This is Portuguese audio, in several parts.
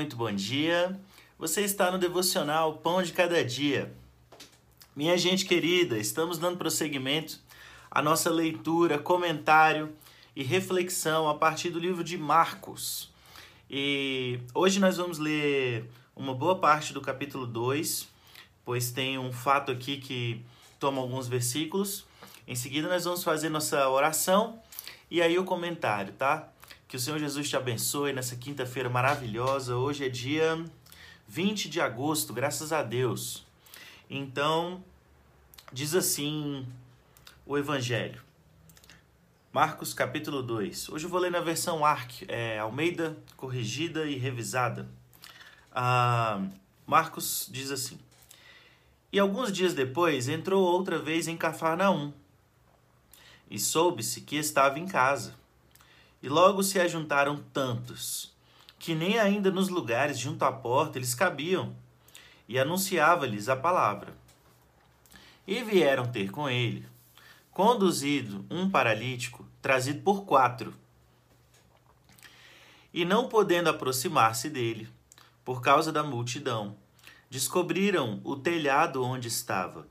muito bom dia. Você está no devocional Pão de Cada Dia. Minha gente querida, estamos dando prosseguimento à nossa leitura, comentário e reflexão a partir do livro de Marcos. E hoje nós vamos ler uma boa parte do capítulo 2, pois tem um fato aqui que toma alguns versículos. Em seguida, nós vamos fazer nossa oração e aí o comentário, tá? Que o Senhor Jesus te abençoe nessa quinta-feira maravilhosa. Hoje é dia 20 de agosto, graças a Deus. Então, diz assim o Evangelho. Marcos capítulo 2. Hoje eu vou ler na versão ARC, é, Almeida, corrigida e revisada. Ah, Marcos diz assim: E alguns dias depois entrou outra vez em Cafarnaum, e soube-se que estava em casa. E logo se ajuntaram tantos, que nem ainda nos lugares junto à porta eles cabiam, e anunciava-lhes a palavra. E vieram ter com ele, conduzido um paralítico, trazido por quatro. E não podendo aproximar-se dele, por causa da multidão, descobriram o telhado onde estava,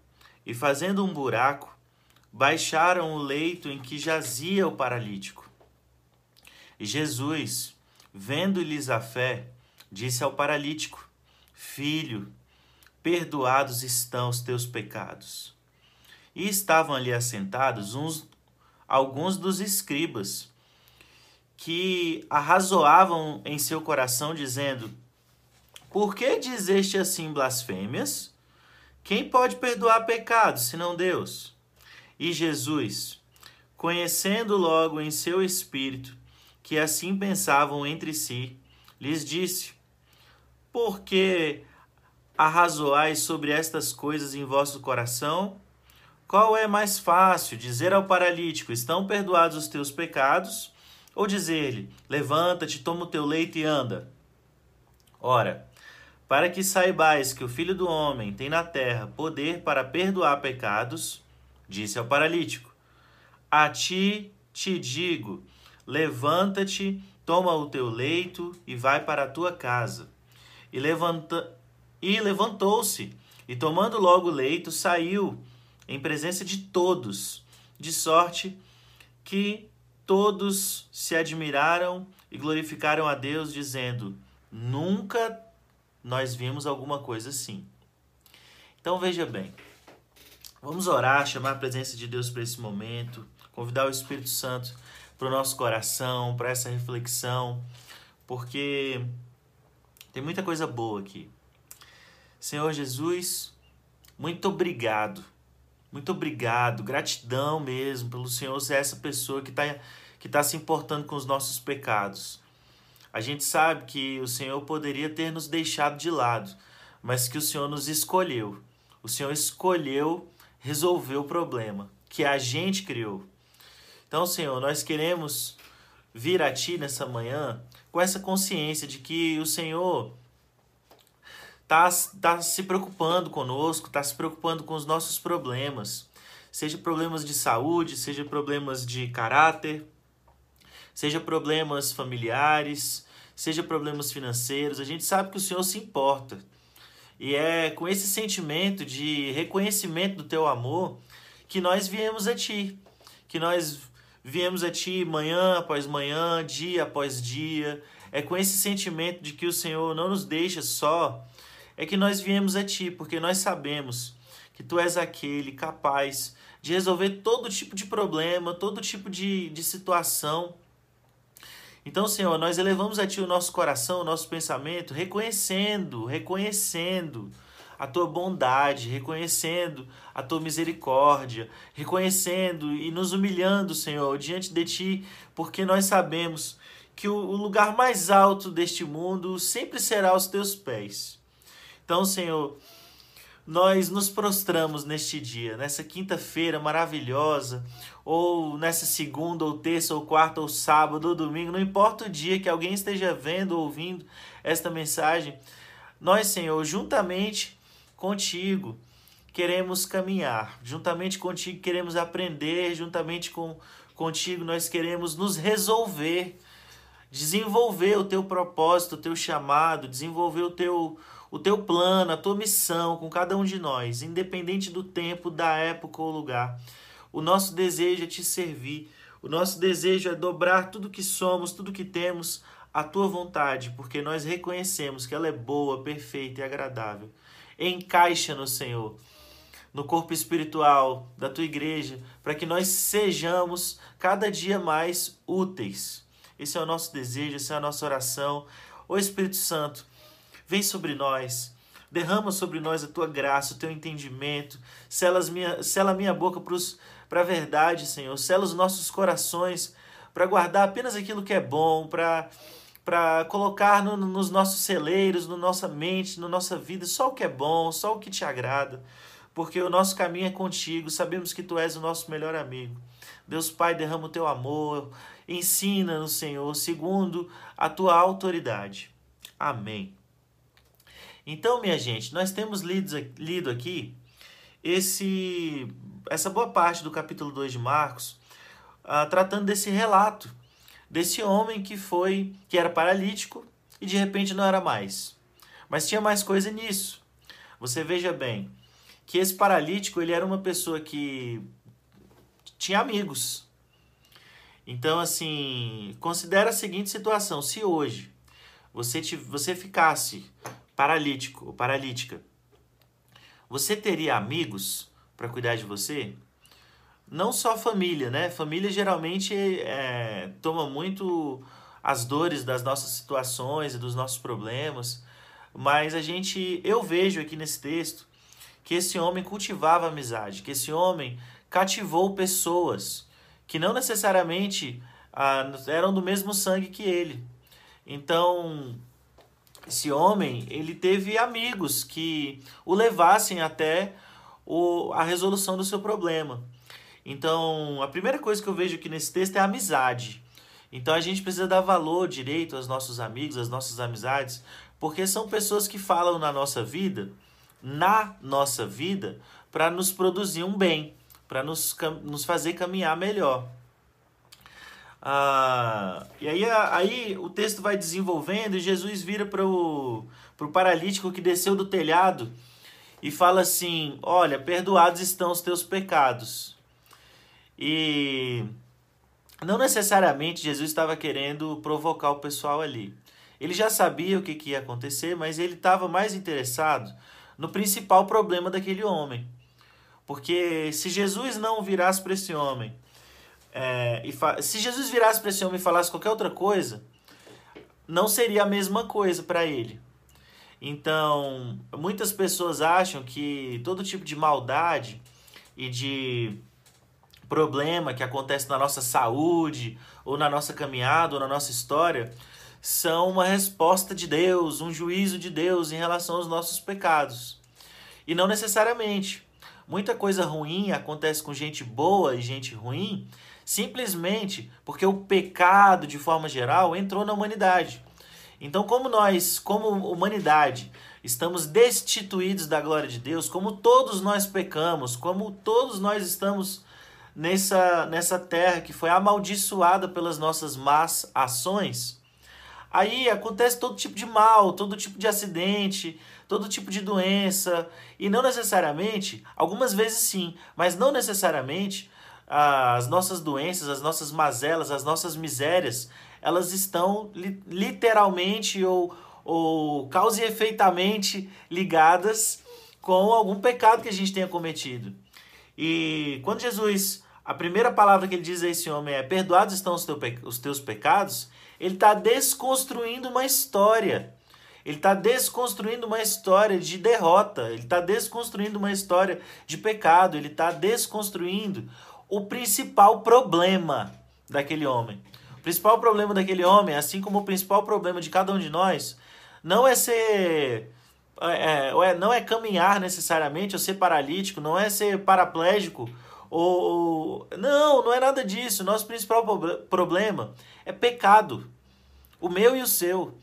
e fazendo um buraco, baixaram o leito em que jazia o paralítico. Jesus, vendo-lhes a fé, disse ao paralítico: Filho, perdoados estão os teus pecados. E estavam ali assentados uns alguns dos escribas que arrazoavam em seu coração dizendo: Por que dizeste assim blasfêmias? Quem pode perdoar pecados senão Deus? E Jesus, conhecendo logo em seu espírito que assim pensavam entre si, lhes disse: Por que arrazoais sobre estas coisas em vosso coração? Qual é mais fácil, dizer ao paralítico: Estão perdoados os teus pecados? Ou dizer-lhe: Levanta-te, toma o teu leito e anda? Ora, para que saibais que o Filho do Homem tem na terra poder para perdoar pecados, disse ao paralítico: A ti te digo Levanta-te, toma o teu leito e vai para a tua casa. E, levanta... e levantou-se, e tomando logo o leito, saiu em presença de todos, de sorte que todos se admiraram e glorificaram a Deus, dizendo: Nunca nós vimos alguma coisa assim. Então veja bem, vamos orar, chamar a presença de Deus para esse momento, convidar o Espírito Santo para o nosso coração, para essa reflexão, porque tem muita coisa boa aqui. Senhor Jesus, muito obrigado. Muito obrigado, gratidão mesmo pelo Senhor ser essa pessoa que está que tá se importando com os nossos pecados. A gente sabe que o Senhor poderia ter nos deixado de lado, mas que o Senhor nos escolheu. O Senhor escolheu resolver o problema que a gente criou. Então, Senhor, nós queremos vir a Ti nessa manhã com essa consciência de que o Senhor está tá se preocupando conosco, está se preocupando com os nossos problemas, seja problemas de saúde, seja problemas de caráter, seja problemas familiares, seja problemas financeiros. A gente sabe que o Senhor se importa. E é com esse sentimento de reconhecimento do teu amor que nós viemos a Ti, que nós Viemos a Ti manhã após manhã, dia após dia. É com esse sentimento de que o Senhor não nos deixa só, é que nós viemos a Ti, porque nós sabemos que Tu és aquele capaz de resolver todo tipo de problema, todo tipo de, de situação. Então, Senhor, nós elevamos a Ti o nosso coração, o nosso pensamento, reconhecendo, reconhecendo a tua bondade, reconhecendo a tua misericórdia, reconhecendo e nos humilhando, Senhor, diante de ti, porque nós sabemos que o lugar mais alto deste mundo sempre será os teus pés. Então, Senhor, nós nos prostramos neste dia, nessa quinta-feira maravilhosa, ou nessa segunda, ou terça, ou quarta, ou sábado, ou domingo, não importa o dia que alguém esteja vendo ou ouvindo esta mensagem, nós, Senhor, juntamente contigo. Queremos caminhar, juntamente contigo queremos aprender, juntamente com contigo nós queremos nos resolver. Desenvolver o teu propósito, o teu chamado, desenvolver o teu, o teu plano, a tua missão com cada um de nós, independente do tempo, da época ou lugar. O nosso desejo é te servir, o nosso desejo é dobrar tudo que somos, tudo que temos à tua vontade, porque nós reconhecemos que ela é boa, perfeita e agradável. Encaixa no Senhor, no corpo espiritual da tua igreja, para que nós sejamos cada dia mais úteis esse é o nosso desejo, essa é a nossa oração. Ô Espírito Santo, vem sobre nós. Derrama sobre nós a tua graça, o teu entendimento. Sela, minha, sela minha boca para a verdade, Senhor. Sela os nossos corações para guardar apenas aquilo que é bom, para para colocar no, nos nossos celeiros, na nossa mente, na nossa vida, só o que é bom, só o que te agrada, porque o nosso caminho é contigo, sabemos que tu és o nosso melhor amigo. Deus Pai, derrama o teu amor, Ensina-nos, Senhor, segundo a tua autoridade. Amém. Então, minha gente, nós temos lido, lido aqui esse, essa boa parte do capítulo 2 de Marcos, uh, tratando desse relato desse homem que foi, que era paralítico e de repente não era mais. Mas tinha mais coisa nisso. Você veja bem que esse paralítico ele era uma pessoa que tinha amigos, então, assim, considera a seguinte situação: se hoje você, te, você ficasse paralítico ou paralítica, você teria amigos para cuidar de você? Não só família, né? Família geralmente é, toma muito as dores das nossas situações e dos nossos problemas, mas a gente, eu vejo aqui nesse texto que esse homem cultivava amizade, que esse homem cativou pessoas que não necessariamente ah, eram do mesmo sangue que ele. Então, esse homem, ele teve amigos que o levassem até o, a resolução do seu problema. Então, a primeira coisa que eu vejo aqui nesse texto é a amizade. Então, a gente precisa dar valor direito aos nossos amigos, às nossas amizades, porque são pessoas que falam na nossa vida, na nossa vida, para nos produzir um bem para nos, nos fazer caminhar melhor. Ah, e aí, aí o texto vai desenvolvendo e Jesus vira para o paralítico que desceu do telhado e fala assim: Olha, perdoados estão os teus pecados. E não necessariamente Jesus estava querendo provocar o pessoal ali. Ele já sabia o que, que ia acontecer, mas ele estava mais interessado no principal problema daquele homem. Porque se Jesus não virasse para esse homem, é, e se Jesus virasse para esse homem e falasse qualquer outra coisa, não seria a mesma coisa para ele. Então, muitas pessoas acham que todo tipo de maldade e de problema que acontece na nossa saúde, ou na nossa caminhada, ou na nossa história, são uma resposta de Deus, um juízo de Deus em relação aos nossos pecados. E não necessariamente. Muita coisa ruim acontece com gente boa e gente ruim simplesmente porque o pecado, de forma geral, entrou na humanidade. Então, como nós, como humanidade, estamos destituídos da glória de Deus, como todos nós pecamos, como todos nós estamos nessa, nessa terra que foi amaldiçoada pelas nossas más ações, aí acontece todo tipo de mal, todo tipo de acidente, todo tipo de doença, e não necessariamente, algumas vezes sim, mas não necessariamente as nossas doenças, as nossas mazelas, as nossas misérias, elas estão li literalmente ou, ou causa e efeitamente ligadas com algum pecado que a gente tenha cometido. E quando Jesus, a primeira palavra que ele diz a esse homem é: Perdoados estão os, teu, os teus pecados, ele está desconstruindo uma história. Ele está desconstruindo uma história de derrota, ele está desconstruindo uma história de pecado, ele está desconstruindo o principal problema daquele homem. O principal problema daquele homem, assim como o principal problema de cada um de nós, não é ser. É, é, não é caminhar necessariamente, ou ser paralítico, não é ser paraplégico, ou, ou. Não, não é nada disso. Nosso principal problema é pecado. O meu e o seu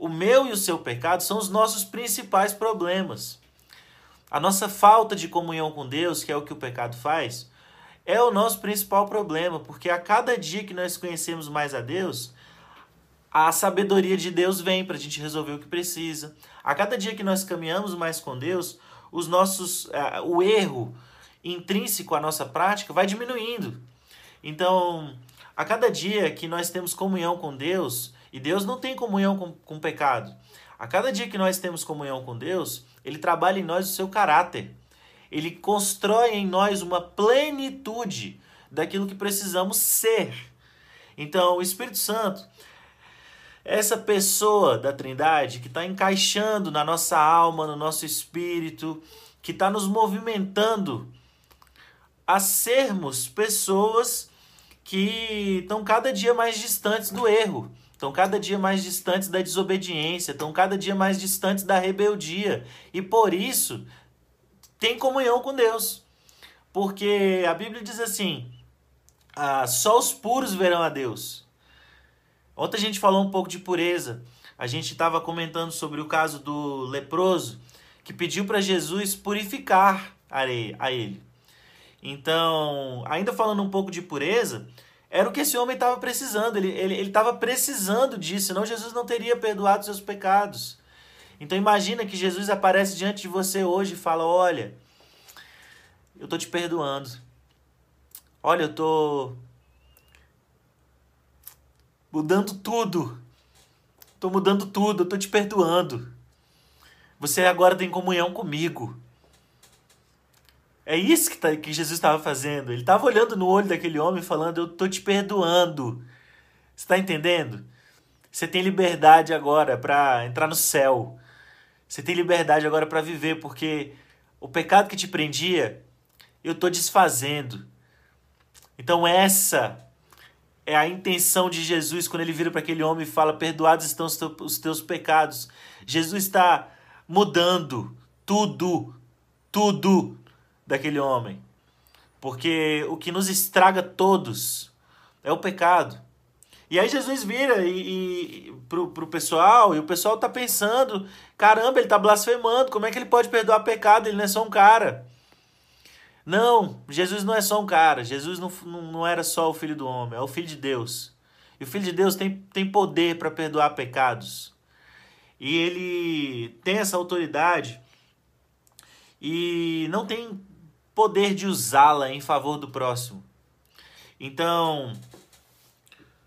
o meu e o seu pecado são os nossos principais problemas. A nossa falta de comunhão com Deus, que é o que o pecado faz, é o nosso principal problema, porque a cada dia que nós conhecemos mais a Deus, a sabedoria de Deus vem para a gente resolver o que precisa. A cada dia que nós caminhamos mais com Deus, os nossos, uh, o erro intrínseco à nossa prática vai diminuindo. Então, a cada dia que nós temos comunhão com Deus, e Deus não tem comunhão com, com o pecado, a cada dia que nós temos comunhão com Deus, Ele trabalha em nós o seu caráter. Ele constrói em nós uma plenitude daquilo que precisamos ser. Então, o Espírito Santo, essa pessoa da Trindade que está encaixando na nossa alma, no nosso espírito, que está nos movimentando a sermos pessoas que estão cada dia mais distantes do erro, estão cada dia mais distantes da desobediência, estão cada dia mais distantes da rebeldia e por isso tem comunhão com Deus. Porque a Bíblia diz assim: ah, só os puros verão a Deus. Ontem a gente falou um pouco de pureza. A gente estava comentando sobre o caso do leproso que pediu para Jesus purificar a ele. Então, ainda falando um pouco de pureza, era o que esse homem estava precisando. Ele estava ele, ele precisando disso, senão Jesus não teria perdoado seus pecados. Então imagina que Jesus aparece diante de você hoje e fala: Olha, eu tô te perdoando. Olha, eu tô mudando tudo. Tô mudando tudo, eu tô te perdoando. Você agora tem comunhão comigo. É isso que, tá, que Jesus estava fazendo. Ele estava olhando no olho daquele homem falando: Eu tô te perdoando. Você está entendendo? Você tem liberdade agora para entrar no céu. Você tem liberdade agora para viver, porque o pecado que te prendia, eu estou desfazendo. Então, essa é a intenção de Jesus quando ele vira para aquele homem e fala: Perdoados estão os teus pecados. Jesus está mudando tudo, tudo daquele homem. Porque o que nos estraga todos é o pecado. E aí Jesus vira e, e pro, pro pessoal, e o pessoal tá pensando, caramba, ele tá blasfemando, como é que ele pode perdoar pecado? Ele não é só um cara. Não, Jesus não é só um cara, Jesus não, não, era só o filho do homem, é o filho de Deus. E o filho de Deus tem, tem poder para perdoar pecados. E ele tem essa autoridade e não tem poder de usá-la em favor do próximo. Então,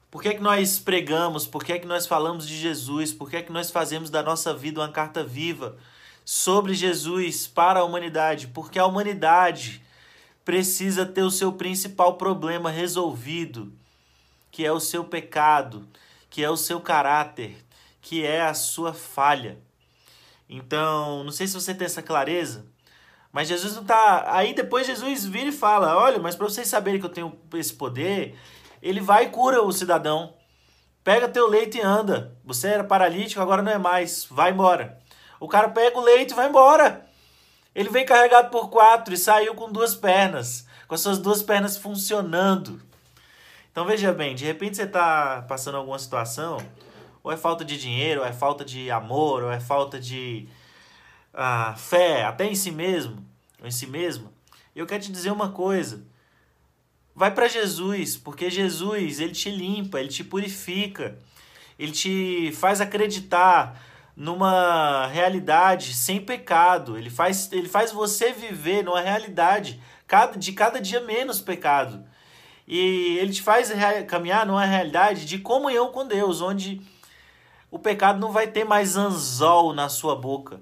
por que, é que nós pregamos? Por que, é que nós falamos de Jesus? Por que, é que nós fazemos da nossa vida uma carta viva sobre Jesus para a humanidade? Porque a humanidade precisa ter o seu principal problema resolvido, que é o seu pecado, que é o seu caráter, que é a sua falha. Então, não sei se você tem essa clareza, mas Jesus não está. Aí depois Jesus vira e fala: Olha, mas para vocês saberem que eu tenho esse poder, ele vai e cura o cidadão. Pega teu leito e anda. Você era paralítico, agora não é mais. Vai embora. O cara pega o leito e vai embora. Ele vem carregado por quatro e saiu com duas pernas, com as suas duas pernas funcionando. Então veja bem, de repente você está passando alguma situação, ou é falta de dinheiro, ou é falta de amor, ou é falta de ah, fé, até em si mesmo, ou em si mesma. Eu quero te dizer uma coisa. Vai para Jesus, porque Jesus, ele te limpa, ele te purifica, ele te faz acreditar numa realidade sem pecado. Ele faz, ele faz você viver numa realidade de cada dia menos pecado. E ele te faz caminhar numa realidade de comunhão com Deus, onde o pecado não vai ter mais anzol na sua boca.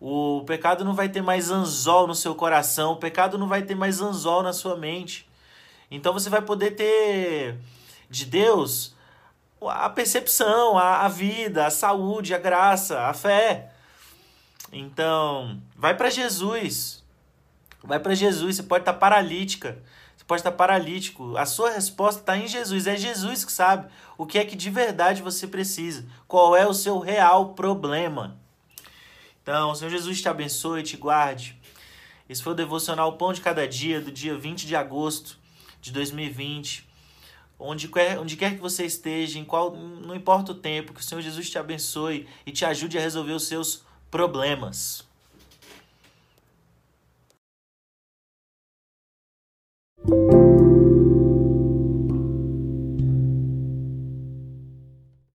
O pecado não vai ter mais anzol no seu coração, o pecado não vai ter mais anzol na sua mente. Então você vai poder ter de Deus a percepção, a, a vida, a saúde, a graça, a fé. Então, vai para Jesus. Vai para Jesus. Você pode estar tá paralítica. Você pode estar tá paralítico. A sua resposta está em Jesus. É Jesus que sabe o que é que de verdade você precisa. Qual é o seu real problema. Então, o Senhor Jesus te abençoe te guarde. Esse foi o devocional Pão de Cada Dia, do dia 20 de agosto de 2020. Onde quer, onde quer que você esteja, em qual, não importa o tempo, que o Senhor Jesus te abençoe e te ajude a resolver os seus problemas.